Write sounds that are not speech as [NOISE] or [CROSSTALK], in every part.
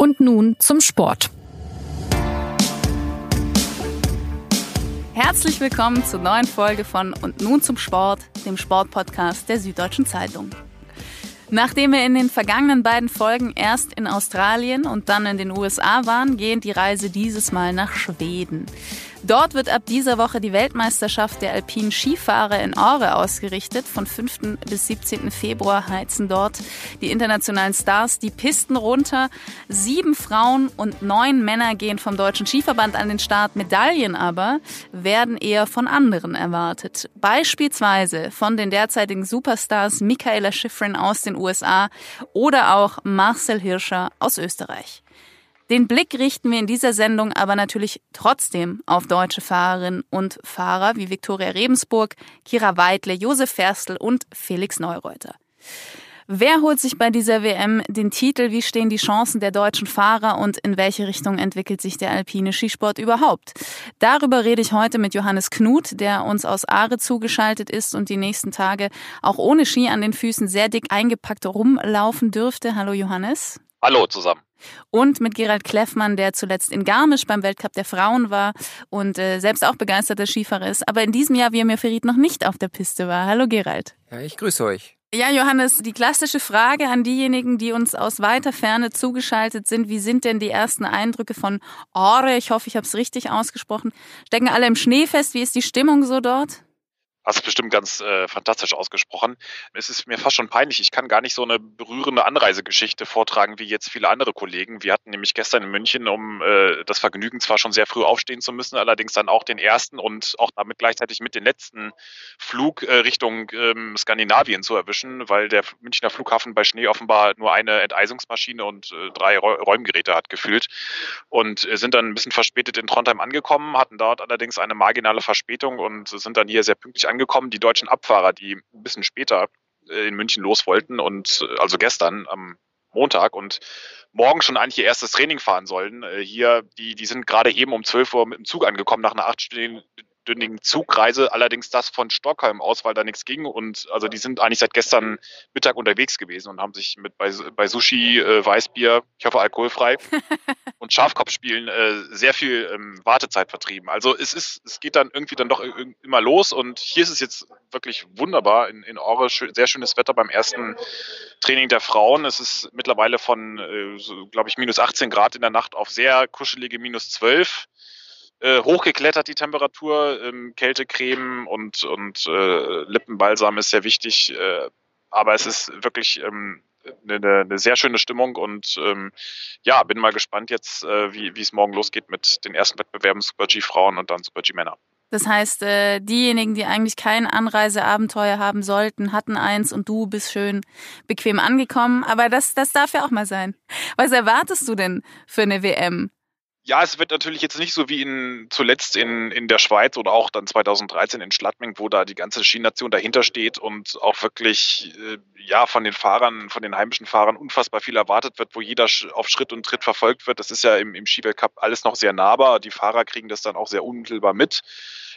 Und nun zum Sport. Herzlich willkommen zur neuen Folge von Und nun zum Sport, dem Sportpodcast der Süddeutschen Zeitung. Nachdem wir in den vergangenen beiden Folgen erst in Australien und dann in den USA waren, geht die Reise dieses Mal nach Schweden. Dort wird ab dieser Woche die Weltmeisterschaft der alpinen Skifahrer in Aare ausgerichtet. Von 5. bis 17. Februar heizen dort die internationalen Stars die Pisten runter. Sieben Frauen und neun Männer gehen vom Deutschen Skiverband an den Start. Medaillen aber werden eher von anderen erwartet. Beispielsweise von den derzeitigen Superstars Michaela Schifrin aus den USA oder auch Marcel Hirscher aus Österreich. Den Blick richten wir in dieser Sendung aber natürlich trotzdem auf deutsche Fahrerinnen und Fahrer wie Viktoria Rebensburg, Kira Weidle, Josef Ferstl und Felix Neureuter. Wer holt sich bei dieser WM den Titel? Wie stehen die Chancen der deutschen Fahrer und in welche Richtung entwickelt sich der alpine Skisport überhaupt? Darüber rede ich heute mit Johannes Knut, der uns aus Aare zugeschaltet ist und die nächsten Tage auch ohne Ski an den Füßen sehr dick eingepackt rumlaufen dürfte. Hallo Johannes. Hallo zusammen. Und mit Gerald Kleffmann, der zuletzt in Garmisch beim Weltcup der Frauen war und äh, selbst auch begeisterter Skifahrer ist, aber in diesem Jahr, wie er mir verriet, noch nicht auf der Piste war. Hallo Gerald. Ja, ich grüße euch. Ja, Johannes, die klassische Frage an diejenigen, die uns aus weiter Ferne zugeschaltet sind, wie sind denn die ersten Eindrücke von Ore? Ich hoffe, ich habe es richtig ausgesprochen. Stecken alle im Schnee fest? Wie ist die Stimmung so dort? Hast bestimmt ganz äh, fantastisch ausgesprochen. Es ist mir fast schon peinlich. Ich kann gar nicht so eine berührende Anreisegeschichte vortragen wie jetzt viele andere Kollegen. Wir hatten nämlich gestern in München, um äh, das Vergnügen zwar schon sehr früh aufstehen zu müssen, allerdings dann auch den ersten und auch damit gleichzeitig mit den letzten Flug äh, Richtung ähm, Skandinavien zu erwischen, weil der Münchner Flughafen bei Schnee offenbar nur eine Enteisungsmaschine und äh, drei Räumgeräte hat gefühlt und äh, sind dann ein bisschen verspätet in Trondheim angekommen, hatten dort allerdings eine marginale Verspätung und sind dann hier sehr pünktlich angekommen angekommen, die deutschen Abfahrer, die ein bisschen später äh, in München los wollten und äh, also gestern am Montag und morgen schon eigentlich ihr erstes Training fahren sollen. Äh, hier, die, die sind gerade eben um 12 Uhr mit dem Zug angekommen nach einer achtstündigen achtstündigen Zugreise, allerdings das von Stockholm aus, weil da nichts ging. Und also die sind eigentlich seit gestern Mittag unterwegs gewesen und haben sich mit bei, bei Sushi, äh, Weißbier, ich hoffe alkoholfrei [LAUGHS] und Schafkopfspielen äh, sehr viel ähm, Wartezeit vertrieben. Also es ist, es geht dann irgendwie dann doch immer los und hier ist es jetzt wirklich wunderbar in, in Ore, sehr schönes Wetter beim ersten Training der Frauen. Es ist mittlerweile von, äh, so, glaube ich, minus 18 Grad in der Nacht auf sehr kuschelige minus 12 äh, hochgeklettert, die Temperatur. Ähm, Kältecreme und, und äh, Lippenbalsam ist sehr wichtig. Äh, aber es ist wirklich ähm, eine, eine sehr schöne Stimmung und ähm, ja, bin mal gespannt jetzt, äh, wie, wie es morgen losgeht mit den ersten Wettbewerben Super G Frauen und dann Super G Männer. Das heißt, äh, diejenigen, die eigentlich kein Anreiseabenteuer haben sollten, hatten eins und du bist schön bequem angekommen. Aber das, das darf ja auch mal sein. Was erwartest du denn für eine WM? Ja, es wird natürlich jetzt nicht so wie in, zuletzt in, in der Schweiz oder auch dann 2013 in Schladming, wo da die ganze Skination dahinter steht und auch wirklich äh, ja von den Fahrern, von den heimischen Fahrern unfassbar viel erwartet wird, wo jeder auf Schritt und Tritt verfolgt wird. Das ist ja im, im Skiweltcup alles noch sehr nahbar. Die Fahrer kriegen das dann auch sehr unmittelbar mit.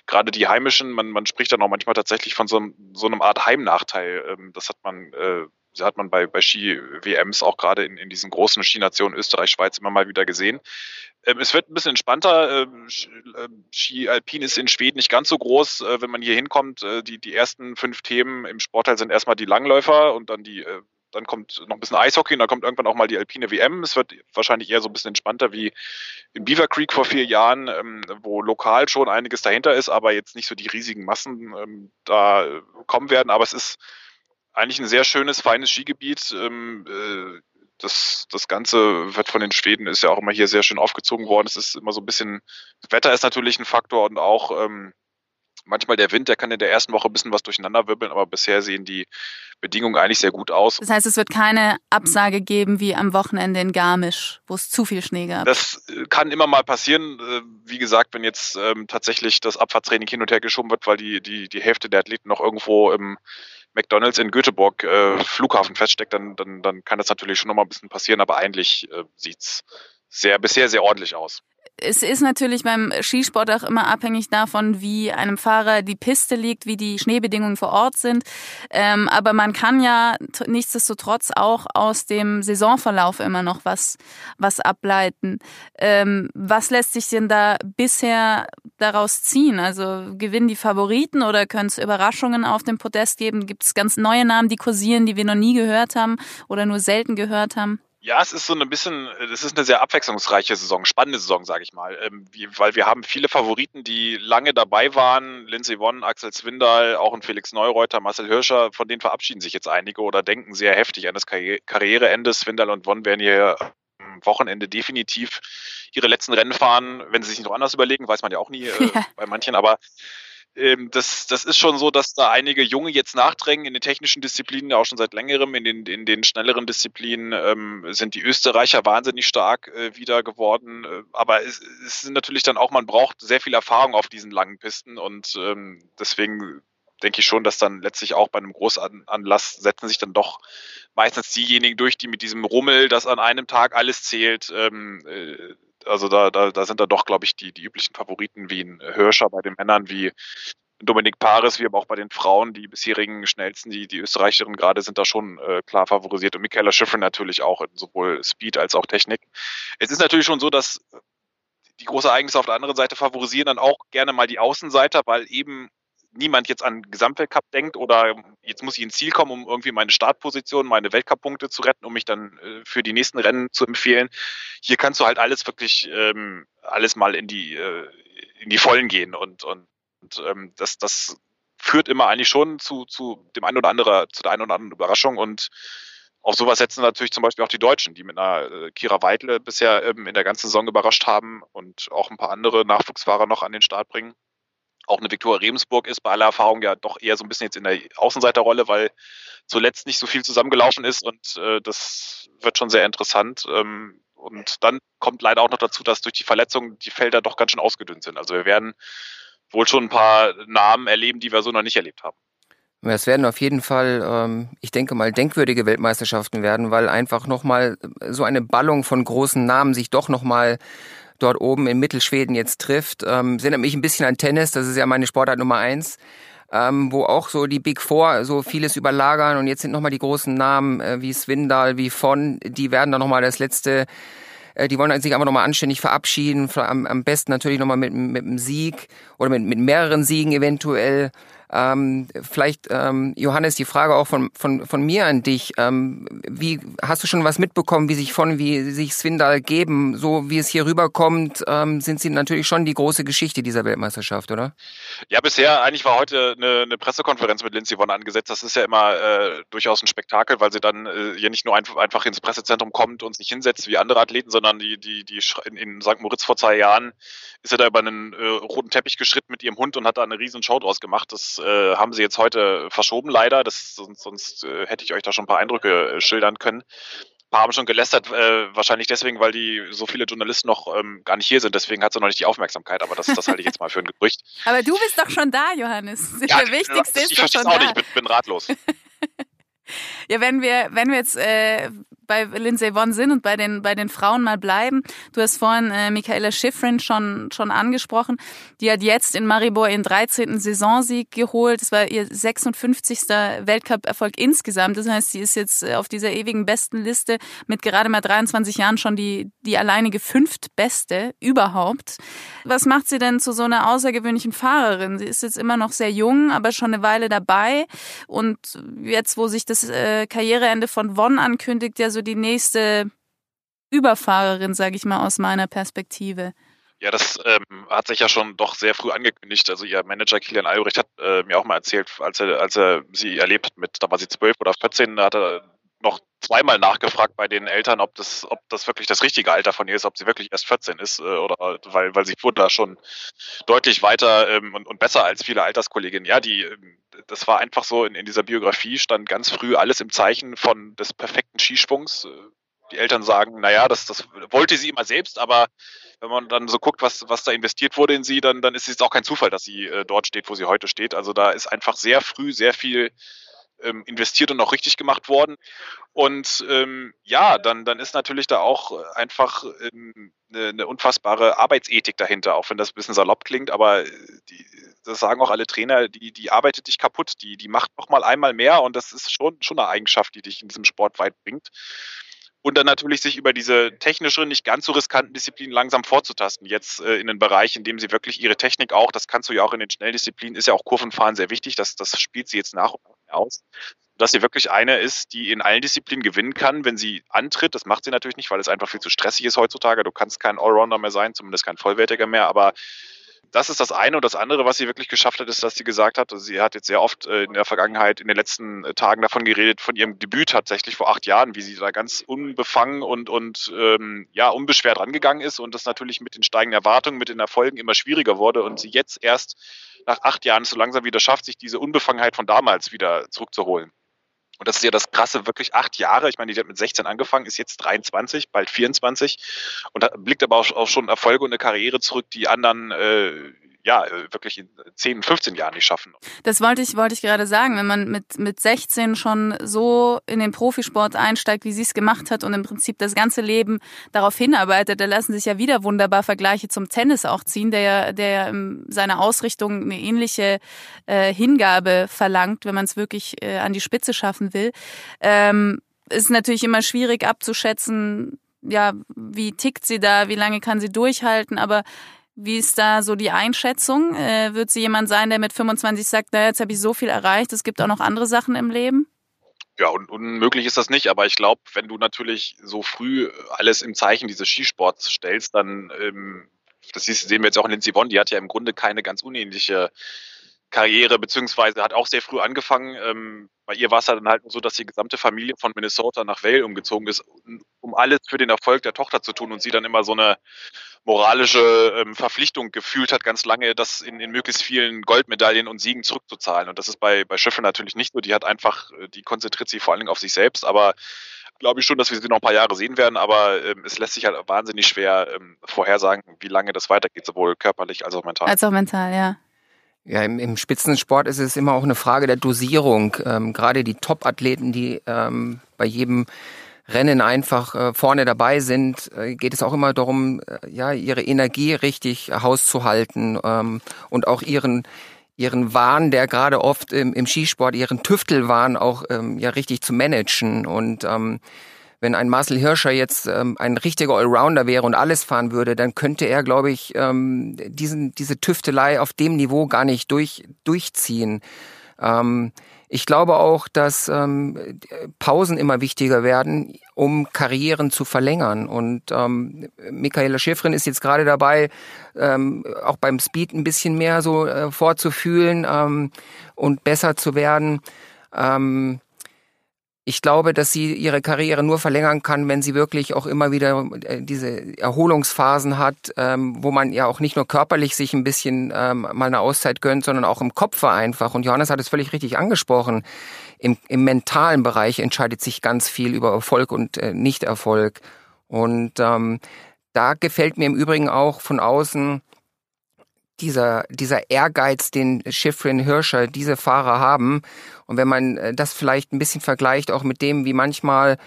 Gerade die heimischen, man, man spricht dann auch manchmal tatsächlich von so, so einem Art Heimnachteil. Ähm, das hat man äh, hat man bei, bei Ski-WMs auch gerade in, in diesen großen Skinationen Österreich, Schweiz immer mal wieder gesehen. Ähm, es wird ein bisschen entspannter. Ähm, ähm, Ski Alpin ist in Schweden nicht ganz so groß. Äh, wenn man hier hinkommt, äh, die, die ersten fünf Themen im Sportteil sind erstmal die Langläufer und dann die, äh, dann kommt noch ein bisschen Eishockey und dann kommt irgendwann auch mal die alpine WM. Es wird wahrscheinlich eher so ein bisschen entspannter wie in Beaver Creek vor vier Jahren, wo lokal schon einiges dahinter ist, aber jetzt nicht so die riesigen Massen da kommen werden. Aber es ist eigentlich ein sehr schönes, feines Skigebiet das, das Ganze wird von den Schweden, ist ja auch immer hier sehr schön aufgezogen worden. Es ist immer so ein bisschen, das Wetter ist natürlich ein Faktor und auch ähm, manchmal der Wind, der kann in der ersten Woche ein bisschen was durcheinander wirbeln, aber bisher sehen die Bedingungen eigentlich sehr gut aus. Das heißt, es wird keine Absage geben wie am Wochenende in Garmisch, wo es zu viel Schnee gab. Das äh, kann immer mal passieren. Äh, wie gesagt, wenn jetzt ähm, tatsächlich das Abfahrtstraining hin und her geschoben wird, weil die, die, die Hälfte der Athleten noch irgendwo im McDonalds in Göteborg äh, Flughafen feststeckt, dann, dann, dann kann das natürlich schon nochmal ein bisschen passieren, aber eigentlich äh, sieht's sehr, bisher sehr ordentlich aus. Es ist natürlich beim Skisport auch immer abhängig davon, wie einem Fahrer die Piste liegt, wie die Schneebedingungen vor Ort sind. Ähm, aber man kann ja nichtsdestotrotz auch aus dem Saisonverlauf immer noch was, was ableiten. Ähm, was lässt sich denn da bisher daraus ziehen? Also gewinnen die Favoriten oder können es Überraschungen auf dem Podest geben? Gibt es ganz neue Namen, die kursieren, die wir noch nie gehört haben oder nur selten gehört haben? Ja, es ist so ein bisschen, es ist eine sehr abwechslungsreiche Saison, spannende Saison, sage ich mal, ähm, weil wir haben viele Favoriten, die lange dabei waren, Lindsay Wonn, Axel Zwindal, auch ein Felix Neureuter, Marcel Hirscher, von denen verabschieden sich jetzt einige oder denken sehr heftig an das Karri Karriereende. Zwindal und Wonn werden hier am Wochenende definitiv ihre letzten Rennen fahren, wenn sie sich noch anders überlegen, weiß man ja auch nie äh, [LAUGHS] bei manchen, aber ähm, das, das ist schon so, dass da einige Junge jetzt nachdrängen in den technischen Disziplinen, auch schon seit längerem. In den, in den schnelleren Disziplinen ähm, sind die Österreicher wahnsinnig stark äh, wieder geworden. Äh, aber es, es sind natürlich dann auch, man braucht sehr viel Erfahrung auf diesen langen Pisten und ähm, deswegen denke ich schon, dass dann letztlich auch bei einem Großanlass setzen sich dann doch meistens diejenigen durch, die mit diesem Rummel, das an einem Tag alles zählt, ähm, äh, also da, da, da sind da doch, glaube ich, die, die üblichen Favoriten wie ein Hirscher bei den Männern, wie Dominik Paris, wie aber auch bei den Frauen, die bisherigen schnellsten, die, die Österreicherinnen gerade sind da schon äh, klar favorisiert und Michaela Schifrin natürlich auch, sowohl Speed als auch Technik. Es ist natürlich schon so, dass die große Ereignisse auf der anderen Seite favorisieren dann auch gerne mal die Außenseiter, weil eben niemand jetzt an Gesamtweltcup denkt oder jetzt muss ich ins Ziel kommen, um irgendwie meine Startposition, meine Weltcup-Punkte zu retten, um mich dann äh, für die nächsten Rennen zu empfehlen. Hier kannst du halt alles wirklich, ähm, alles mal in die, äh, in die Vollen gehen und, und, und ähm, das, das führt immer eigentlich schon zu, zu dem einen oder anderen, zu der einen oder anderen Überraschung und auf sowas setzen natürlich zum Beispiel auch die Deutschen, die mit einer äh, Kira Weidle bisher ähm, in der ganzen Saison überrascht haben und auch ein paar andere Nachwuchsfahrer noch an den Start bringen auch eine Viktoria Rebensburg ist bei aller Erfahrung ja doch eher so ein bisschen jetzt in der Außenseiterrolle, weil zuletzt nicht so viel zusammengelaufen ist und äh, das wird schon sehr interessant. Ähm, und dann kommt leider auch noch dazu, dass durch die Verletzungen die Felder doch ganz schön ausgedünnt sind. Also wir werden wohl schon ein paar Namen erleben, die wir so noch nicht erlebt haben. Es werden auf jeden Fall, ähm, ich denke mal, denkwürdige Weltmeisterschaften werden, weil einfach nochmal so eine Ballung von großen Namen sich doch nochmal dort oben in Mittelschweden jetzt trifft. Ähm, erinnert mich ein bisschen an Tennis, das ist ja meine Sportart Nummer eins. Ähm, wo auch so die Big Four so vieles überlagern und jetzt sind nochmal die großen Namen äh, wie Swindal, wie Von, die werden dann nochmal das letzte, äh, die wollen sich einfach nochmal anständig verabschieden, am, am besten natürlich nochmal mit, mit einem Sieg oder mit, mit mehreren Siegen eventuell. Ähm, vielleicht, ähm, Johannes, die Frage auch von, von, von mir an dich. Ähm, wie hast du schon was mitbekommen, wie sich von, wie sich Swindal geben? So wie es hier rüberkommt, ähm, sind sie natürlich schon die große Geschichte dieser Weltmeisterschaft, oder? Ja, bisher eigentlich war heute eine, eine Pressekonferenz mit Lindsay Vonn angesetzt. Das ist ja immer äh, durchaus ein Spektakel, weil sie dann äh, ja nicht nur einfach, einfach ins Pressezentrum kommt und sich hinsetzt wie andere Athleten, sondern die, die, die in, in St. Moritz vor zwei Jahren ist er da über einen äh, roten Teppich geschritten mit ihrem Hund und hat da eine riesen Show draus gemacht. Das äh, haben sie jetzt heute verschoben, leider. Das, sonst sonst äh, hätte ich euch da schon ein paar Eindrücke äh, schildern können. Ein paar haben schon gelästert, äh, wahrscheinlich deswegen, weil die so viele Journalisten noch ähm, gar nicht hier sind. Deswegen hat sie noch nicht die Aufmerksamkeit, aber das, das halte ich jetzt mal für ein Gerücht. [LAUGHS] aber du bist doch schon da, Johannes. Ja, Der Wichtigste ist ich doch schon auch da. nicht, ich bin, bin ratlos. [LAUGHS] Ja, wenn wir, wenn wir jetzt äh, bei Lindsay Vonn sind und bei den, bei den Frauen mal bleiben. Du hast vorhin äh, Michaela Schifrin schon, schon angesprochen. Die hat jetzt in Maribor ihren 13. Saisonsieg geholt. Das war ihr 56. Weltcup-Erfolg insgesamt. Das heißt, sie ist jetzt äh, auf dieser ewigen besten Liste mit gerade mal 23 Jahren schon die, die alleinige fünftbeste überhaupt. Was macht sie denn zu so einer außergewöhnlichen Fahrerin? Sie ist jetzt immer noch sehr jung, aber schon eine Weile dabei. Und jetzt, wo sich das äh, Karriereende von Vonn ankündigt, ja so die nächste Überfahrerin, sage ich mal aus meiner Perspektive. Ja, das ähm, hat sich ja schon doch sehr früh angekündigt. Also ihr Manager Kilian Albrecht hat äh, mir auch mal erzählt, als er, als er sie erlebt hat mit, da war sie zwölf oder 14, da hat er noch zweimal nachgefragt bei den Eltern, ob das, ob das wirklich das richtige Alter von ihr ist, ob sie wirklich erst 14 ist, äh, oder weil, weil sie wurde da schon deutlich weiter ähm, und, und besser als viele Alterskolleginnen. Ja, die, ähm, das war einfach so, in, in dieser Biografie stand ganz früh alles im Zeichen von des perfekten Skischwungs. Die Eltern sagen, naja, das, das wollte sie immer selbst, aber wenn man dann so guckt, was, was da investiert wurde in sie, dann, dann ist es auch kein Zufall, dass sie äh, dort steht, wo sie heute steht. Also da ist einfach sehr früh sehr viel ähm, investiert und auch richtig gemacht worden. Und ähm, ja, dann, dann ist natürlich da auch einfach ähm, eine, eine unfassbare Arbeitsethik dahinter, auch wenn das ein bisschen salopp klingt, aber die, das sagen auch alle Trainer, die, die arbeitet dich kaputt, die, die macht noch mal einmal mehr und das ist schon, schon eine Eigenschaft, die dich in diesem Sport weit bringt und dann natürlich sich über diese technischeren, nicht ganz so riskanten Disziplinen langsam vorzutasten. Jetzt äh, in den Bereich, in dem sie wirklich ihre Technik auch, das kannst du ja auch in den Schnelldisziplinen, ist ja auch Kurvenfahren sehr wichtig, das, das spielt sie jetzt nach und nach aus. Dass sie wirklich eine ist, die in allen Disziplinen gewinnen kann, wenn sie antritt. Das macht sie natürlich nicht, weil es einfach viel zu stressig ist heutzutage. Du kannst kein Allrounder mehr sein, zumindest kein Vollwertiger mehr, aber das ist das eine. Und das andere, was sie wirklich geschafft hat, ist, dass sie gesagt hat, also sie hat jetzt sehr oft äh, in der Vergangenheit, in den letzten äh, Tagen davon geredet, von ihrem Debüt tatsächlich vor acht Jahren, wie sie da ganz unbefangen und, und ähm, ja, unbeschwert rangegangen ist und das natürlich mit den steigenden Erwartungen, mit den Erfolgen immer schwieriger wurde und sie jetzt erst nach acht Jahren so langsam wieder schafft, sich diese Unbefangenheit von damals wieder zurückzuholen. Und das ist ja das Krasse, wirklich acht Jahre. Ich meine, die hat mit 16 angefangen, ist jetzt 23, bald 24 und blickt aber auch, schon Erfolge und eine Karriere zurück, die anderen äh, ja, wirklich in 10, 15 Jahren nicht schaffen. Das wollte ich, wollte ich gerade sagen. Wenn man mit, mit 16 schon so in den Profisport einsteigt, wie sie es gemacht hat und im Prinzip das ganze Leben darauf hinarbeitet, da lassen sich ja wieder wunderbar Vergleiche zum Tennis auch ziehen, der ja, der ja in seiner Ausrichtung eine ähnliche äh, Hingabe verlangt, wenn man es wirklich äh, an die Spitze schaffen will. Ähm, ist natürlich immer schwierig abzuschätzen, ja, wie tickt sie da, wie lange kann sie durchhalten, aber wie ist da so die Einschätzung? Äh, wird sie jemand sein, der mit 25 sagt, na, jetzt habe ich so viel erreicht, es gibt auch noch andere Sachen im Leben? Ja, und unmöglich ist das nicht, aber ich glaube, wenn du natürlich so früh alles im Zeichen dieses Skisports stellst, dann, ähm, das sehen wir jetzt auch in Lindsey Vonn, die hat ja im Grunde keine ganz unähnliche Karriere, beziehungsweise hat auch sehr früh angefangen. Ähm, bei ihr war es dann halt so, dass die gesamte Familie von Minnesota nach Vail umgezogen ist, um alles für den Erfolg der Tochter zu tun und sie dann immer so eine moralische ähm, Verpflichtung gefühlt hat, ganz lange, das in, in möglichst vielen Goldmedaillen und Siegen zurückzuzahlen. Und das ist bei, bei Schiffe natürlich nicht so. Die hat einfach, äh, die konzentriert sich vor allen Dingen auf sich selbst, aber glaube ich schon, dass wir sie noch ein paar Jahre sehen werden, aber ähm, es lässt sich halt wahnsinnig schwer ähm, vorhersagen, wie lange das weitergeht, sowohl körperlich als auch mental. Als auch mental, ja. Ja, im, im Spitzensport ist es immer auch eine Frage der Dosierung. Ähm, gerade die Top-Athleten, die ähm, bei jedem Rennen einfach äh, vorne dabei sind, äh, geht es auch immer darum, äh, ja, ihre Energie richtig hauszuhalten ähm, und auch ihren ihren Wahn, der gerade oft im, Skisport, ihren Tüftelwahn auch ähm, ja richtig zu managen und ähm, wenn ein Marcel Hirscher jetzt ähm, ein richtiger Allrounder wäre und alles fahren würde, dann könnte er, glaube ich, ähm, diesen, diese Tüftelei auf dem Niveau gar nicht durch, durchziehen. Ähm, ich glaube auch, dass ähm, Pausen immer wichtiger werden, um Karrieren zu verlängern. Und ähm, Michaela Schäfrin ist jetzt gerade dabei, ähm, auch beim Speed ein bisschen mehr so äh, vorzufühlen ähm, und besser zu werden. Ähm, ich glaube, dass sie ihre Karriere nur verlängern kann, wenn sie wirklich auch immer wieder äh, diese Erholungsphasen hat, ähm, wo man ja auch nicht nur körperlich sich ein bisschen ähm, mal eine Auszeit gönnt, sondern auch im Kopf einfach. Und Johannes hat es völlig richtig angesprochen. Im, im mentalen Bereich entscheidet sich ganz viel über Erfolg und äh, Nichterfolg. Und ähm, da gefällt mir im Übrigen auch von außen dieser, dieser Ehrgeiz, den Schifrin Hirscher, diese Fahrer haben. Und wenn man äh, das vielleicht ein bisschen vergleicht, auch mit dem, wie manchmal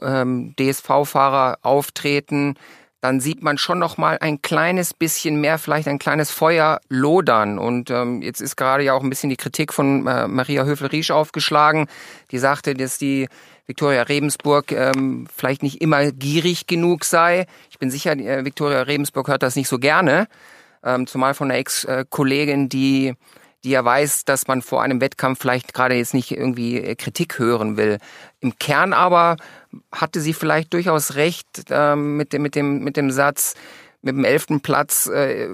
ähm, DSV-Fahrer auftreten, dann sieht man schon noch mal ein kleines bisschen mehr, vielleicht ein kleines Feuer lodern. Und ähm, jetzt ist gerade ja auch ein bisschen die Kritik von äh, Maria Höfel-Riesch aufgeschlagen, die sagte, dass die Viktoria Rebensburg ähm, vielleicht nicht immer gierig genug sei. Ich bin sicher, äh, Viktoria Rebensburg hört das nicht so gerne ähm, zumal von einer Ex-Kollegin, die die ja weiß, dass man vor einem Wettkampf vielleicht gerade jetzt nicht irgendwie äh, Kritik hören will. Im Kern aber hatte sie vielleicht durchaus recht äh, mit, dem, mit, dem, mit dem Satz, mit dem elften Platz äh,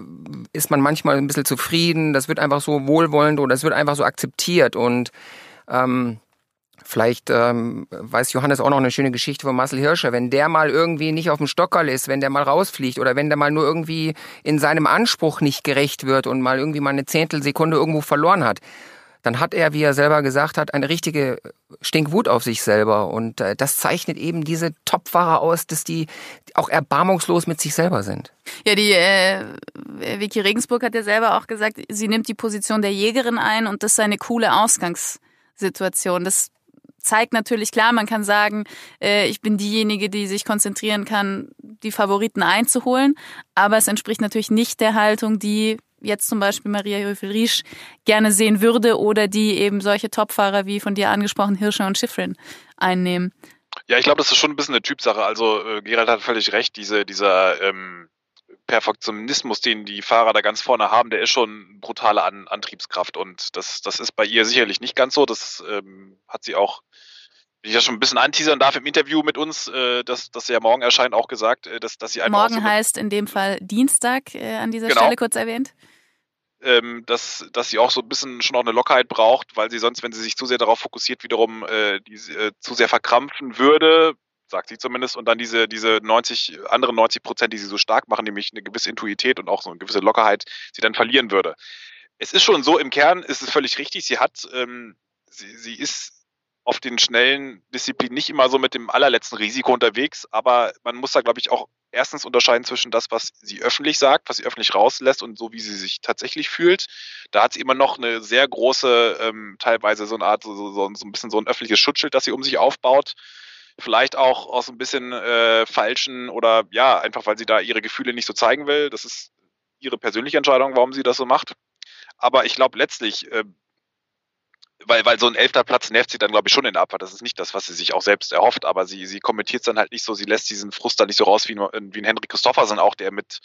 ist man manchmal ein bisschen zufrieden, das wird einfach so wohlwollend oder das wird einfach so akzeptiert und ähm, Vielleicht ähm, weiß Johannes auch noch eine schöne Geschichte von Marcel Hirscher. Wenn der mal irgendwie nicht auf dem Stockerl ist, wenn der mal rausfliegt oder wenn der mal nur irgendwie in seinem Anspruch nicht gerecht wird und mal irgendwie mal eine Zehntelsekunde irgendwo verloren hat, dann hat er, wie er selber gesagt hat, eine richtige Stinkwut auf sich selber. Und äh, das zeichnet eben diese Topfahrer aus, dass die auch erbarmungslos mit sich selber sind. Ja, die äh, Vicky Regensburg hat ja selber auch gesagt, sie nimmt die Position der Jägerin ein und das sei eine coole Ausgangs- Situation. Das zeigt natürlich klar, man kann sagen, äh, ich bin diejenige, die sich konzentrieren kann, die Favoriten einzuholen, aber es entspricht natürlich nicht der Haltung, die jetzt zum Beispiel Maria Höfel-Riesch gerne sehen würde oder die eben solche Topfahrer wie von dir angesprochen Hirscher und Schifrin einnehmen. Ja, ich glaube, das ist schon ein bisschen eine Typsache. Also äh, Gerald hat völlig recht, diese, dieser ähm, Perfektionismus, den die Fahrer da ganz vorne haben, der ist schon brutale An Antriebskraft und das, das ist bei ihr sicherlich nicht ganz so. Das ähm, hat sie auch wenn ich ja schon ein bisschen anteasern darf im Interview mit uns, äh, dass das ja morgen erscheint, auch gesagt, äh, dass, dass sie einfach. Morgen so heißt in dem Fall Dienstag äh, an dieser genau. Stelle kurz erwähnt. Ähm, dass, dass sie auch so ein bisschen schon auch eine Lockerheit braucht, weil sie sonst, wenn sie sich zu sehr darauf fokussiert, wiederum äh, die, äh, zu sehr verkrampfen würde, sagt sie zumindest, und dann diese, diese 90, anderen 90 Prozent, die sie so stark machen, nämlich eine gewisse Intuität und auch so eine gewisse Lockerheit, sie dann verlieren würde. Es ist schon so, im Kern ist es völlig richtig, sie hat, ähm, sie, sie ist auf den schnellen Disziplinen nicht immer so mit dem allerletzten Risiko unterwegs, aber man muss da, glaube ich, auch erstens unterscheiden zwischen das, was sie öffentlich sagt, was sie öffentlich rauslässt und so, wie sie sich tatsächlich fühlt. Da hat sie immer noch eine sehr große, ähm, teilweise so eine Art, so, so, so ein bisschen so ein öffentliches Schutzschild, das sie um sich aufbaut. Vielleicht auch aus ein bisschen äh, falschen oder ja, einfach weil sie da ihre Gefühle nicht so zeigen will. Das ist ihre persönliche Entscheidung, warum sie das so macht. Aber ich glaube letztlich, äh, weil, weil so ein elfter Platz nervt sie dann, glaube ich, schon in der Abfahrt. Das ist nicht das, was sie sich auch selbst erhofft, aber sie, sie kommentiert es dann halt nicht so, sie lässt diesen Frust dann nicht so raus wie, wie ein Henry Christoffersen auch, der mit,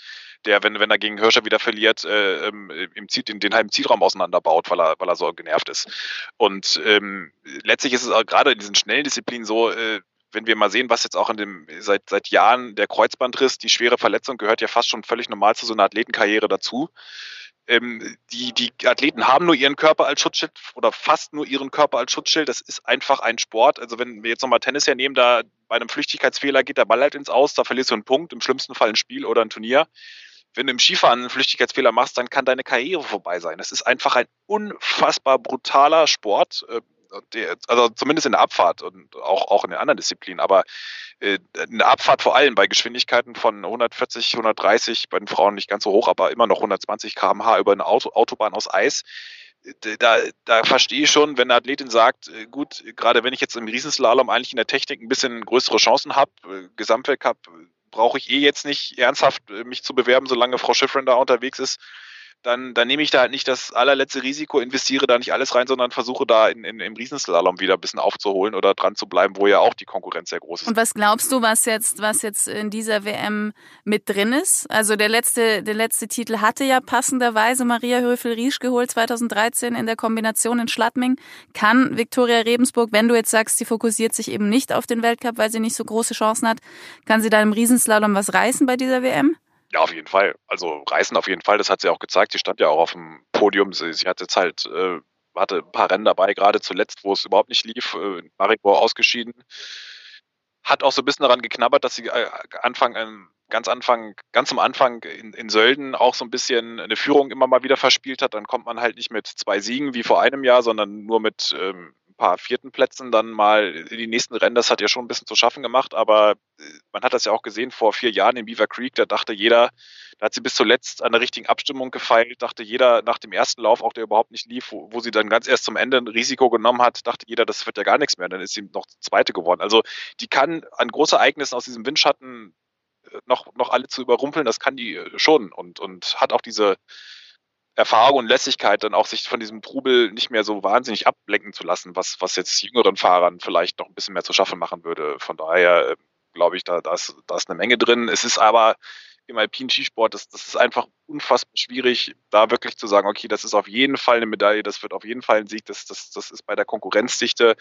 der, wenn, wenn er gegen Hirscher wieder verliert, äh, ähm, im Ziel, den, den halben Zielraum auseinanderbaut, weil er, weil er so genervt ist. Und ähm, letztlich ist es auch gerade in diesen schnellen Disziplinen so, äh, wenn wir mal sehen, was jetzt auch in dem seit seit Jahren der Kreuzbandriss, die schwere Verletzung gehört ja fast schon völlig normal zu so einer Athletenkarriere dazu ähm, die, die Athleten haben nur ihren Körper als Schutzschild oder fast nur ihren Körper als Schutzschild. Das ist einfach ein Sport. Also wenn wir jetzt nochmal Tennis hernehmen, da bei einem Flüchtigkeitsfehler geht der Ball halt ins Aus, da verlierst du einen Punkt, im schlimmsten Fall ein Spiel oder ein Turnier. Wenn du im Skifahren einen Flüchtigkeitsfehler machst, dann kann deine Karriere vorbei sein. Das ist einfach ein unfassbar brutaler Sport. Äh, also zumindest in der Abfahrt und auch, auch in den anderen Disziplinen, aber äh, eine Abfahrt vor allem bei Geschwindigkeiten von 140, 130, bei den Frauen nicht ganz so hoch, aber immer noch 120 km/h über eine Auto, Autobahn aus Eis. Da, da verstehe ich schon, wenn eine Athletin sagt, äh, gut, gerade wenn ich jetzt im Riesenslalom eigentlich in der Technik ein bisschen größere Chancen habe, äh, Gesamtweltcup brauche ich eh jetzt nicht ernsthaft mich zu bewerben, solange Frau Schiffrin da unterwegs ist dann, dann nehme ich da halt nicht das allerletzte Risiko, investiere da nicht alles rein, sondern versuche da in, in, im Riesenslalom wieder ein bisschen aufzuholen oder dran zu bleiben, wo ja auch die Konkurrenz sehr groß ist. Und was glaubst du, was jetzt, was jetzt in dieser WM mit drin ist? Also der letzte, der letzte Titel hatte ja passenderweise Maria Höfel-Riesch geholt 2013 in der Kombination in Schladming. Kann Viktoria Rebensburg, wenn du jetzt sagst, sie fokussiert sich eben nicht auf den Weltcup, weil sie nicht so große Chancen hat, kann sie da im Riesenslalom was reißen bei dieser WM? Ja, auf jeden Fall. Also reißen auf jeden Fall. Das hat sie auch gezeigt. Sie stand ja auch auf dem Podium. Sie, sie hat jetzt halt, äh, hatte ein paar Rennen dabei, gerade zuletzt, wo es überhaupt nicht lief. Äh, Maribor ausgeschieden. Hat auch so ein bisschen daran geknabbert, dass sie äh, Anfang, äh, ganz Anfang, ganz am Anfang in, in Sölden auch so ein bisschen eine Führung immer mal wieder verspielt hat. Dann kommt man halt nicht mit zwei Siegen wie vor einem Jahr, sondern nur mit ähm, paar vierten Plätzen dann mal in die nächsten Rennen, das hat ja schon ein bisschen zu schaffen gemacht, aber äh, man hat das ja auch gesehen vor vier Jahren in Beaver Creek, da dachte jeder, da hat sie bis zuletzt an der richtigen Abstimmung gefeilt, dachte jeder nach dem ersten Lauf, auch der überhaupt nicht lief, wo, wo sie dann ganz erst zum Ende ein Risiko genommen hat, dachte jeder, das wird ja gar nichts mehr, dann ist sie noch zweite geworden. Also die kann an Großereignissen aus diesem Windschatten äh, noch, noch alle zu überrumpeln, das kann die äh, schon und, und hat auch diese Erfahrung und Lässigkeit, dann auch sich von diesem Trubel nicht mehr so wahnsinnig ablenken zu lassen, was, was jetzt jüngeren Fahrern vielleicht noch ein bisschen mehr zu schaffen machen würde. Von daher äh, glaube ich, da, da, ist, da ist eine Menge drin. Es ist aber im alpinen Skisport, das, das ist einfach unfassbar schwierig, da wirklich zu sagen, okay, das ist auf jeden Fall eine Medaille, das wird auf jeden Fall ein Sieg, das, das, das ist bei der Konkurrenzdichte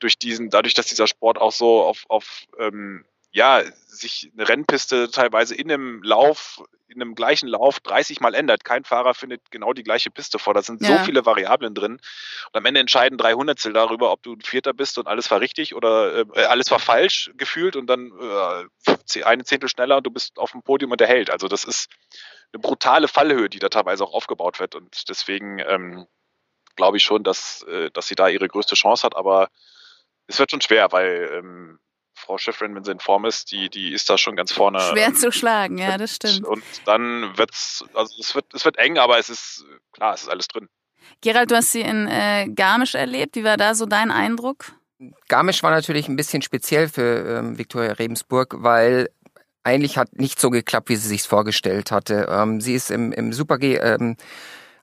durch diesen, dadurch, dass dieser Sport auch so auf, auf ähm, ja, sich eine Rennpiste teilweise in einem Lauf, in einem gleichen Lauf 30 Mal ändert. Kein Fahrer findet genau die gleiche Piste vor. Da sind ja. so viele Variablen drin. Und am Ende entscheiden drei Hundertstel darüber, ob du ein Vierter bist und alles war richtig oder äh, alles war falsch gefühlt und dann äh, eine Zehntel schneller und du bist auf dem Podium und der Held. Also das ist eine brutale Fallhöhe, die da teilweise auch aufgebaut wird. Und deswegen ähm, glaube ich schon, dass, äh, dass sie da ihre größte Chance hat. Aber es wird schon schwer, weil ähm, Frau Schiffrin, wenn sie in Form ist, die, die ist da schon ganz vorne. Schwer zu schlagen, ja, das stimmt. Und dann wird's, also es wird, es wird eng, aber es ist, klar, es ist alles drin. Gerald, du hast sie in äh, Garmisch erlebt. Wie war da so dein Eindruck? Garmisch war natürlich ein bisschen speziell für ähm, Viktoria Rebensburg, weil eigentlich hat nicht so geklappt, wie sie sich vorgestellt hatte. Ähm, sie ist im, im Super-G ähm,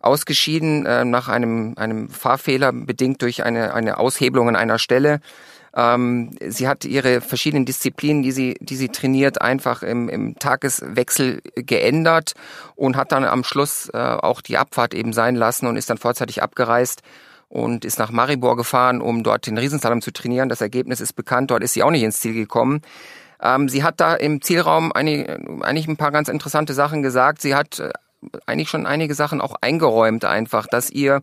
ausgeschieden äh, nach einem, einem Fahrfehler bedingt durch eine, eine Aushebelung an einer Stelle. Ähm, sie hat ihre verschiedenen Disziplinen, die sie, die sie trainiert, einfach im, im Tageswechsel geändert und hat dann am Schluss äh, auch die Abfahrt eben sein lassen und ist dann vorzeitig abgereist und ist nach Maribor gefahren, um dort den Riesenslalom zu trainieren. Das Ergebnis ist bekannt, dort ist sie auch nicht ins Ziel gekommen. Ähm, sie hat da im Zielraum eigentlich, eigentlich ein paar ganz interessante Sachen gesagt. Sie hat äh, eigentlich schon einige Sachen auch eingeräumt einfach, dass ihr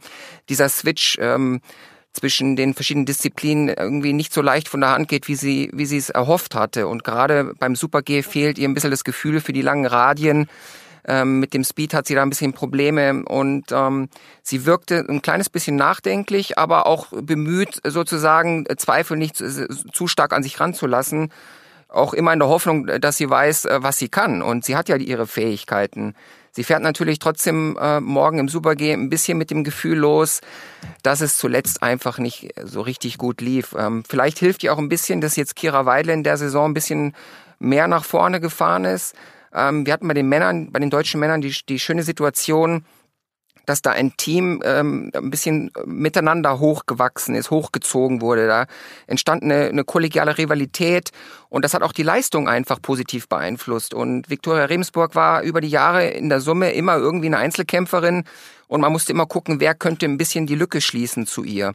dieser Switch ähm, zwischen den verschiedenen Disziplinen irgendwie nicht so leicht von der Hand geht, wie sie, wie sie es erhofft hatte. Und gerade beim Super-G fehlt ihr ein bisschen das Gefühl für die langen Radien. Ähm, mit dem Speed hat sie da ein bisschen Probleme und ähm, sie wirkte ein kleines bisschen nachdenklich, aber auch bemüht, sozusagen Zweifel nicht zu, zu stark an sich ranzulassen. Auch immer in der Hoffnung, dass sie weiß, äh, was sie kann. Und sie hat ja ihre Fähigkeiten. Sie fährt natürlich trotzdem äh, morgen im Super G ein bisschen mit dem Gefühl los, dass es zuletzt einfach nicht so richtig gut lief. Ähm, vielleicht hilft ihr auch ein bisschen, dass jetzt Kira Weidle in der Saison ein bisschen mehr nach vorne gefahren ist. Ähm, wir hatten bei den Männern, bei den deutschen Männern die, die schöne Situation, dass da ein Team ähm, ein bisschen miteinander hochgewachsen ist, hochgezogen wurde. Da entstand eine, eine kollegiale Rivalität und das hat auch die Leistung einfach positiv beeinflusst. Und Viktoria Remsburg war über die Jahre in der Summe immer irgendwie eine Einzelkämpferin und man musste immer gucken, wer könnte ein bisschen die Lücke schließen zu ihr.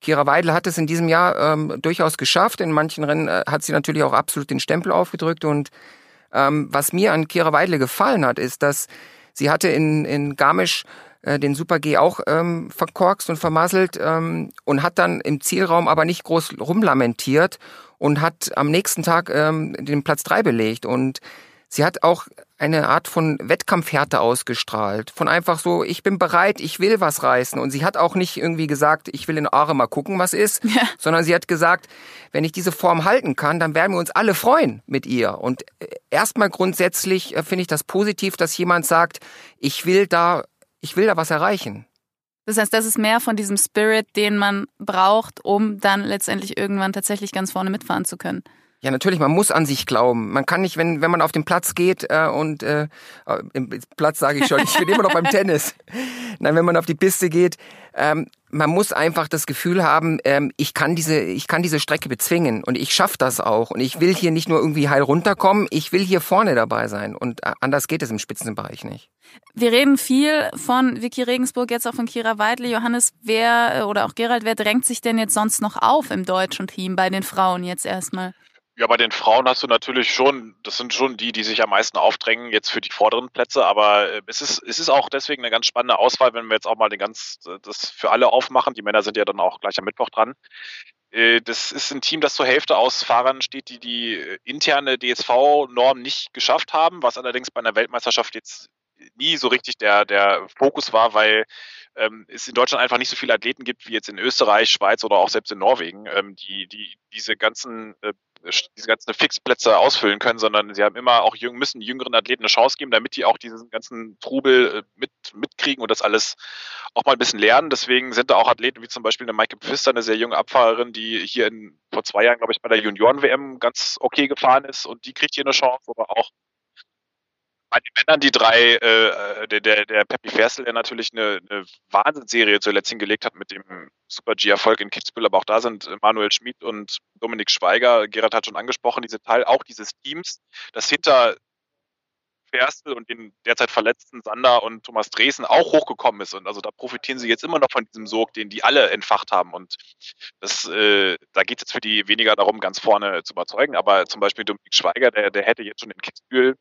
Kira Weidel hat es in diesem Jahr ähm, durchaus geschafft. In manchen Rennen äh, hat sie natürlich auch absolut den Stempel aufgedrückt. Und ähm, was mir an Kira Weidel gefallen hat, ist, dass sie hatte in, in Garmisch äh, den Super G auch ähm, verkorkst und vermasselt ähm, und hat dann im Zielraum aber nicht groß rumlamentiert und hat am nächsten Tag ähm, den Platz drei belegt und sie hat auch eine Art von Wettkampfhärte ausgestrahlt. Von einfach so, ich bin bereit, ich will was reißen. Und sie hat auch nicht irgendwie gesagt, ich will in Aare mal gucken, was ist, [LAUGHS] ja. sondern sie hat gesagt, wenn ich diese Form halten kann, dann werden wir uns alle freuen mit ihr. Und äh, erstmal grundsätzlich äh, finde ich das positiv, dass jemand sagt, ich will da ich will da was erreichen. Das heißt, das ist mehr von diesem Spirit, den man braucht, um dann letztendlich irgendwann tatsächlich ganz vorne mitfahren zu können. Ja, natürlich, man muss an sich glauben. Man kann nicht, wenn, wenn man auf den Platz geht äh, und äh, im Platz sage ich schon, ich bin immer noch beim [LAUGHS] Tennis. Nein, wenn man auf die Piste geht, ähm, man muss einfach das Gefühl haben, ähm, ich kann diese, ich kann diese Strecke bezwingen und ich schaffe das auch. Und ich will hier nicht nur irgendwie heil runterkommen, ich will hier vorne dabei sein. Und äh, anders geht es im Spitzenbereich nicht. Wir reden viel von Vicky Regensburg, jetzt auch von Kira Weidle. Johannes, wer äh, oder auch Gerald, wer drängt sich denn jetzt sonst noch auf im deutschen Team bei den Frauen jetzt erstmal? Ja, bei den Frauen hast du natürlich schon, das sind schon die, die sich am meisten aufdrängen jetzt für die vorderen Plätze, aber äh, es ist, es ist auch deswegen eine ganz spannende Auswahl, wenn wir jetzt auch mal den ganz, das für alle aufmachen. Die Männer sind ja dann auch gleich am Mittwoch dran. Äh, das ist ein Team, das zur Hälfte aus Fahrern steht, die die interne DSV-Norm nicht geschafft haben, was allerdings bei einer Weltmeisterschaft jetzt nie so richtig der, der Fokus war, weil ähm, es in Deutschland einfach nicht so viele Athleten gibt wie jetzt in Österreich, Schweiz oder auch selbst in Norwegen, ähm, die, die diese ganzen äh, diese ganzen Fixplätze ausfüllen können, sondern sie haben immer auch jüng, müssen jüngeren Athleten eine Chance geben, damit die auch diesen ganzen Trubel äh, mit, mitkriegen und das alles auch mal ein bisschen lernen. Deswegen sind da auch Athleten wie zum Beispiel eine Maike Pfister, eine sehr junge Abfahrerin, die hier in, vor zwei Jahren, glaube ich, bei der Junioren-WM ganz okay gefahren ist und die kriegt hier eine Chance, aber auch bei den Männern die drei, äh, der, der, der Peppi Fersel, der natürlich eine, eine Wahnsinnsserie zuletzt hingelegt hat mit dem Super G-Erfolg in Kitzbühel, aber auch da sind Manuel Schmid und Dominik Schweiger, Gerhard hat schon angesprochen, diese Teil auch dieses Teams, das hinter Ferstel und den derzeit verletzten Sander und Thomas Dresen auch hochgekommen ist. Und also da profitieren sie jetzt immer noch von diesem Sog, den die alle entfacht haben. Und das, äh, da geht es jetzt für die weniger darum, ganz vorne zu überzeugen. Aber zum Beispiel Dominik Schweiger, der, der hätte jetzt schon in Kitzbühel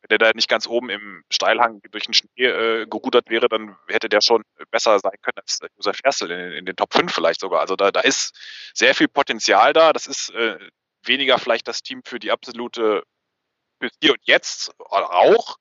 wenn der da nicht ganz oben im Steilhang durch den Schnee äh, gerudert wäre, dann hätte der schon besser sein können als Josef Erstel in, in, den Top 5 vielleicht sogar. Also da, da ist sehr viel Potenzial da. Das ist äh, weniger vielleicht das Team für die absolute für hier und jetzt auch.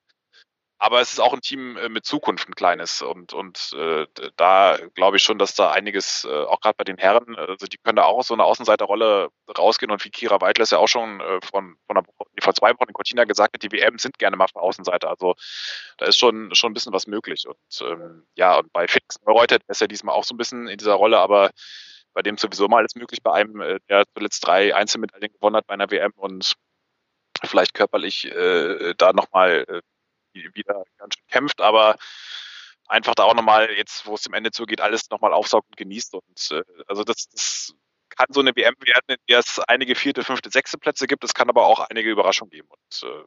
Aber es ist auch ein Team äh, mit Zukunft, ein kleines. Und, und äh, da glaube ich schon, dass da einiges, äh, auch gerade bei den Herren, also die können da auch aus so einer Außenseiterrolle rausgehen. Und wie Kira Weidles ja auch schon äh, von, von einer, vor zwei Wochen in Cortina gesagt hat, die WM sind gerne mal für Außenseiter. Also da ist schon, schon ein bisschen was möglich. Und ähm, ja, und bei Felix Neureuter, der ist ja diesmal auch so ein bisschen in dieser Rolle, aber bei dem sowieso mal alles möglich, bei einem, äh, der zuletzt drei Einzelmedaillen gewonnen hat bei einer WM und vielleicht körperlich äh, da nochmal äh, wieder ganz schön kämpft, aber einfach da auch nochmal, jetzt wo es zum Ende zugeht, alles nochmal aufsaugt und genießt. Und äh, also das, das kann so eine WM werden, in der es einige vierte, fünfte, sechste Plätze gibt. Es kann aber auch einige Überraschungen geben. Und äh,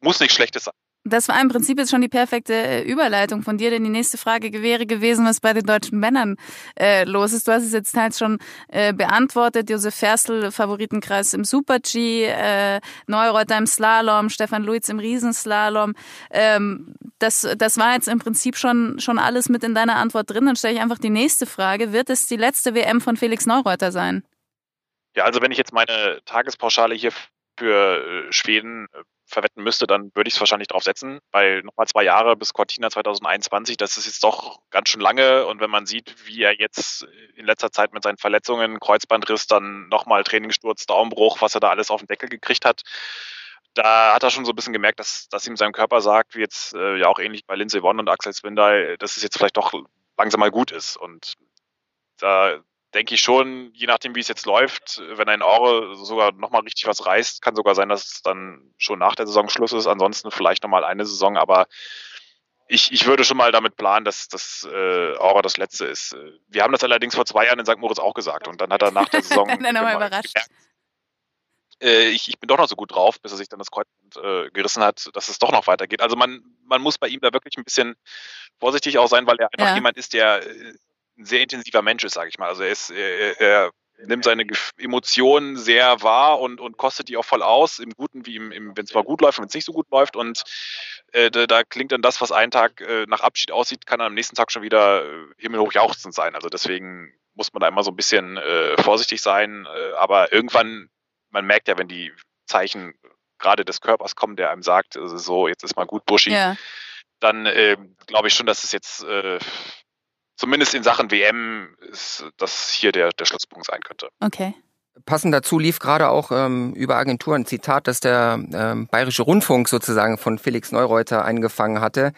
muss nicht schlechtes sein. Das war im Prinzip jetzt schon die perfekte äh, Überleitung von dir, denn die nächste Frage wäre gewesen, was bei den deutschen Männern äh, los ist. Du hast es jetzt teils schon äh, beantwortet. Josef Ferstl, Favoritenkreis im Super-G, äh, Neureuter im Slalom, Stefan Luiz im Riesenslalom. Ähm, das, das war jetzt im Prinzip schon, schon alles mit in deiner Antwort drin. Dann stelle ich einfach die nächste Frage. Wird es die letzte WM von Felix Neureuter sein? Ja, also wenn ich jetzt meine Tagespauschale hier für äh, Schweden äh, verwetten müsste, dann würde ich es wahrscheinlich drauf setzen, weil nochmal zwei Jahre bis Cortina 2021, das ist jetzt doch ganz schön lange. Und wenn man sieht, wie er jetzt in letzter Zeit mit seinen Verletzungen, Kreuzbandriss, dann nochmal Trainingssturz, Daumenbruch, was er da alles auf den Deckel gekriegt hat, da hat er schon so ein bisschen gemerkt, dass, dass ihm sein Körper sagt, wie jetzt äh, ja auch ähnlich bei Lindsey Vonn und Axel Swindal, dass es jetzt vielleicht doch langsam mal gut ist. Und da denke ich schon, je nachdem, wie es jetzt läuft, wenn ein Ore sogar nochmal richtig was reißt, kann sogar sein, dass es dann schon nach der Saison Schluss ist. Ansonsten vielleicht nochmal eine Saison, aber ich, ich würde schon mal damit planen, dass das äh, Aura das letzte ist. Wir haben das allerdings vor zwei Jahren in St. Moritz auch gesagt und dann hat er nach der Saison [LAUGHS] dann aber überrascht. Gemerkt, äh, ich, ich bin doch noch so gut drauf, bis er sich dann das Kreuz äh, gerissen hat, dass es doch noch weitergeht. Also man, man muss bei ihm da wirklich ein bisschen vorsichtig auch sein, weil er einfach ja. jemand ist, der äh, ein sehr intensiver Mensch ist, sage ich mal. Also er, ist, er, er nimmt seine Emotionen sehr wahr und, und kostet die auch voll aus, im Guten wie im, im wenn es mal gut läuft, wenn es nicht so gut läuft. Und äh, da, da, klingt dann das, was einen Tag äh, nach Abschied aussieht, kann am nächsten Tag schon wieder äh, himmelhoch jauchzend sein. Also deswegen muss man da immer so ein bisschen äh, vorsichtig sein. Äh, aber irgendwann, man merkt ja, wenn die Zeichen gerade des Körpers kommen, der einem sagt, also so, jetzt ist mal gut, Buschi, ja. dann äh, glaube ich schon, dass es jetzt äh, zumindest in Sachen WM ist das hier der, der Schlusspunkt sein könnte. Okay. Passend dazu lief gerade auch ähm, über Agentur ein Zitat, das der ähm, Bayerische Rundfunk sozusagen von Felix Neureuter eingefangen hatte.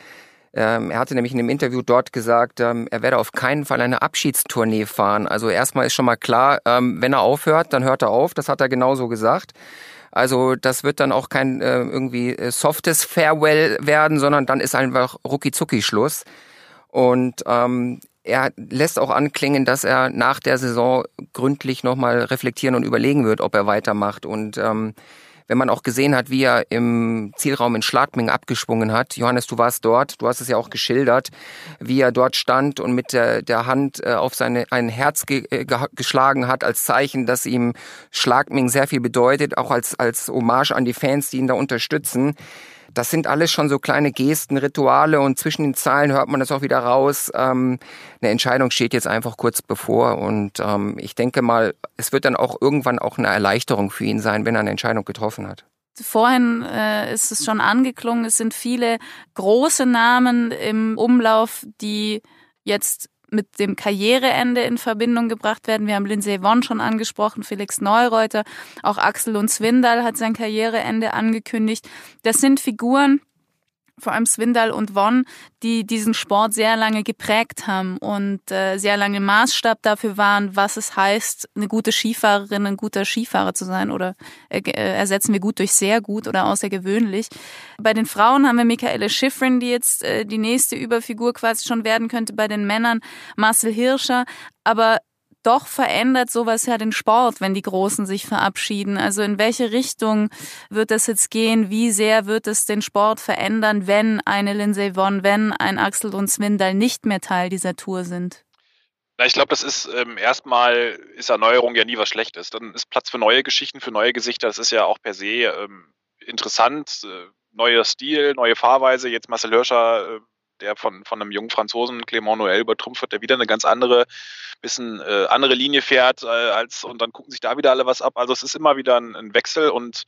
Ähm, er hatte nämlich in dem Interview dort gesagt, ähm, er werde auf keinen Fall eine Abschiedstournee fahren. Also erstmal ist schon mal klar, ähm, wenn er aufhört, dann hört er auf. Das hat er genauso gesagt. Also das wird dann auch kein äh, irgendwie äh, softes Farewell werden, sondern dann ist einfach rucki zucki Schluss. Und ähm, er lässt auch anklingen, dass er nach der Saison gründlich nochmal reflektieren und überlegen wird, ob er weitermacht. Und ähm, wenn man auch gesehen hat, wie er im Zielraum in Schladming abgeschwungen hat, Johannes, du warst dort, du hast es ja auch geschildert, wie er dort stand und mit der, der Hand äh, auf seine, ein Herz ge, äh, geschlagen hat, als Zeichen, dass ihm Schladming sehr viel bedeutet, auch als, als Hommage an die Fans, die ihn da unterstützen. Das sind alles schon so kleine Gesten, Rituale und zwischen den Zahlen hört man das auch wieder raus. Ähm, eine Entscheidung steht jetzt einfach kurz bevor und ähm, ich denke mal, es wird dann auch irgendwann auch eine Erleichterung für ihn sein, wenn er eine Entscheidung getroffen hat. Vorhin äh, ist es schon angeklungen, es sind viele große Namen im Umlauf, die jetzt mit dem Karriereende in Verbindung gebracht werden. Wir haben Lindsay Vonn schon angesprochen, Felix Neureuter, auch Axel und Swindal hat sein Karriereende angekündigt. Das sind Figuren, vor allem Swindal und Won, die diesen Sport sehr lange geprägt haben und äh, sehr lange Maßstab dafür waren, was es heißt, eine gute Skifahrerin, ein guter Skifahrer zu sein oder äh, äh, ersetzen wir gut durch sehr gut oder außergewöhnlich. Bei den Frauen haben wir Michaele Schifrin, die jetzt äh, die nächste Überfigur quasi schon werden könnte. Bei den Männern Marcel Hirscher. Aber doch verändert sowas ja den Sport, wenn die Großen sich verabschieden. Also in welche Richtung wird das jetzt gehen? Wie sehr wird es den Sport verändern, wenn eine Lindsay Vonn, wenn ein Axel und Swindal nicht mehr Teil dieser Tour sind? Na, ich glaube, das ist ähm, erstmal ist Erneuerung ja nie was Schlechtes. Dann ist Platz für neue Geschichten, für neue Gesichter. Das ist ja auch per se ähm, interessant. Äh, neuer Stil, neue Fahrweise. Jetzt Marcel Hirscher äh, der von, von einem jungen Franzosen, Clément Noël, übertrumpft wird, der wieder eine ganz andere, bisschen äh, andere Linie fährt, äh, als, und dann gucken sich da wieder alle was ab. Also es ist immer wieder ein, ein Wechsel und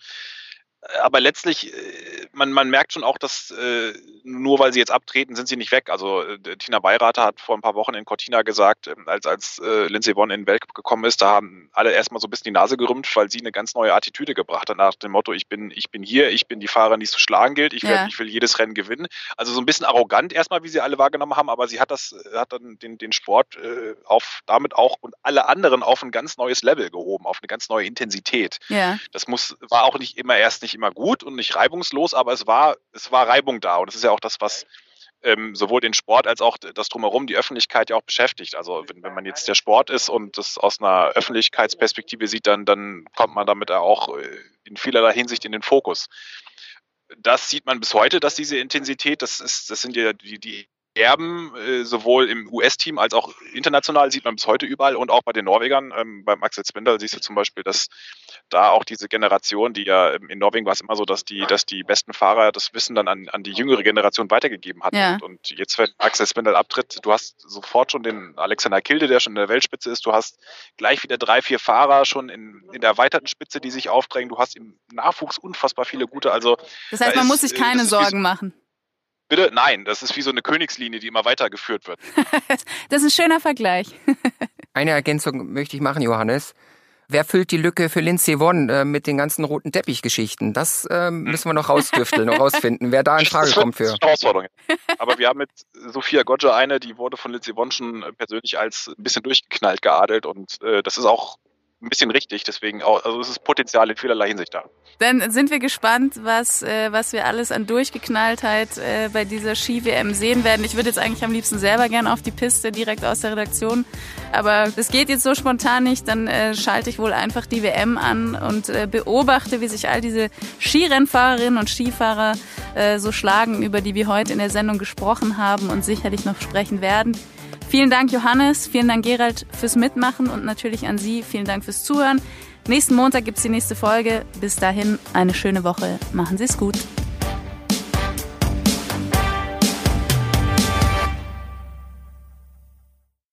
aber letztlich, äh, man, man merkt schon auch, dass äh, nur weil sie jetzt abtreten, sind sie nicht weg. Also äh, Tina Beirater hat vor ein paar Wochen in Cortina gesagt, ähm, als, als äh, Lindsay Vonn in den Weltcup gekommen ist, da haben alle erstmal so ein bisschen die Nase gerümpft, weil sie eine ganz neue Attitüde gebracht hat nach dem Motto, ich bin, ich bin hier, ich bin die Fahrerin, die es zu schlagen gilt, ich, ja. werd, ich will jedes Rennen gewinnen. Also so ein bisschen arrogant erstmal, wie sie alle wahrgenommen haben, aber sie hat das, hat dann den, den Sport äh, auf damit auch und alle anderen auf ein ganz neues Level gehoben, auf eine ganz neue Intensität. Ja. Das muss, war auch nicht immer erst nicht immer gut und nicht reibungslos, aber es war, es war Reibung da. Und das ist ja auch das, was ähm, sowohl den Sport als auch das drumherum die Öffentlichkeit ja auch beschäftigt. Also wenn, wenn man jetzt der Sport ist und das aus einer Öffentlichkeitsperspektive sieht, dann, dann kommt man damit auch äh, in vielerlei Hinsicht in den Fokus. Das sieht man bis heute, dass diese Intensität, das ist, das sind ja die, die Erben, äh, sowohl im US-Team als auch international, sieht man bis heute überall und auch bei den Norwegern. Ähm, beim Axel Spindel siehst du zum Beispiel, dass da auch diese Generation, die ja ähm, in Norwegen war es immer so, dass die, dass die besten Fahrer das Wissen dann an, an die jüngere Generation weitergegeben hat. Ja. Und, jetzt, wenn Axel Spindel abtritt, du hast sofort schon den Alexander Kilde, der schon in der Weltspitze ist, du hast gleich wieder drei, vier Fahrer schon in, in der erweiterten Spitze, die sich aufdrängen, du hast im Nachwuchs unfassbar viele gute. Also das heißt, man ist, muss sich keine Sorgen machen. Bitte? Nein, das ist wie so eine Königslinie, die immer weitergeführt wird. [LAUGHS] das ist ein schöner Vergleich. [LAUGHS] eine Ergänzung möchte ich machen, Johannes. Wer füllt die Lücke für Lindsay Vonn äh, mit den ganzen roten Teppichgeschichten? Das äh, müssen wir noch rausdüfteln, noch rausfinden, wer da in [LAUGHS] Frage kommt für. Herausforderung. Aber wir haben mit Sophia Goggia eine, die wurde von Lindsay Vonn schon persönlich als ein bisschen durchgeknallt geadelt und äh, das ist auch ein bisschen richtig. Deswegen auch, also es ist Potenzial in vielerlei Hinsicht da. Dann sind wir gespannt, was, äh, was wir alles an Durchgeknalltheit äh, bei dieser Ski-WM sehen werden. Ich würde jetzt eigentlich am liebsten selber gern auf die Piste direkt aus der Redaktion. Aber das geht jetzt so spontan nicht. Dann äh, schalte ich wohl einfach die WM an und äh, beobachte, wie sich all diese Skirennfahrerinnen und Skifahrer äh, so schlagen, über die wir heute in der Sendung gesprochen haben und sicherlich noch sprechen werden. Vielen Dank, Johannes. Vielen Dank, Gerald, fürs Mitmachen und natürlich an Sie. Vielen Dank fürs Zuhören. Nächsten Montag gibt es die nächste Folge. Bis dahin eine schöne Woche. Machen Sie es gut.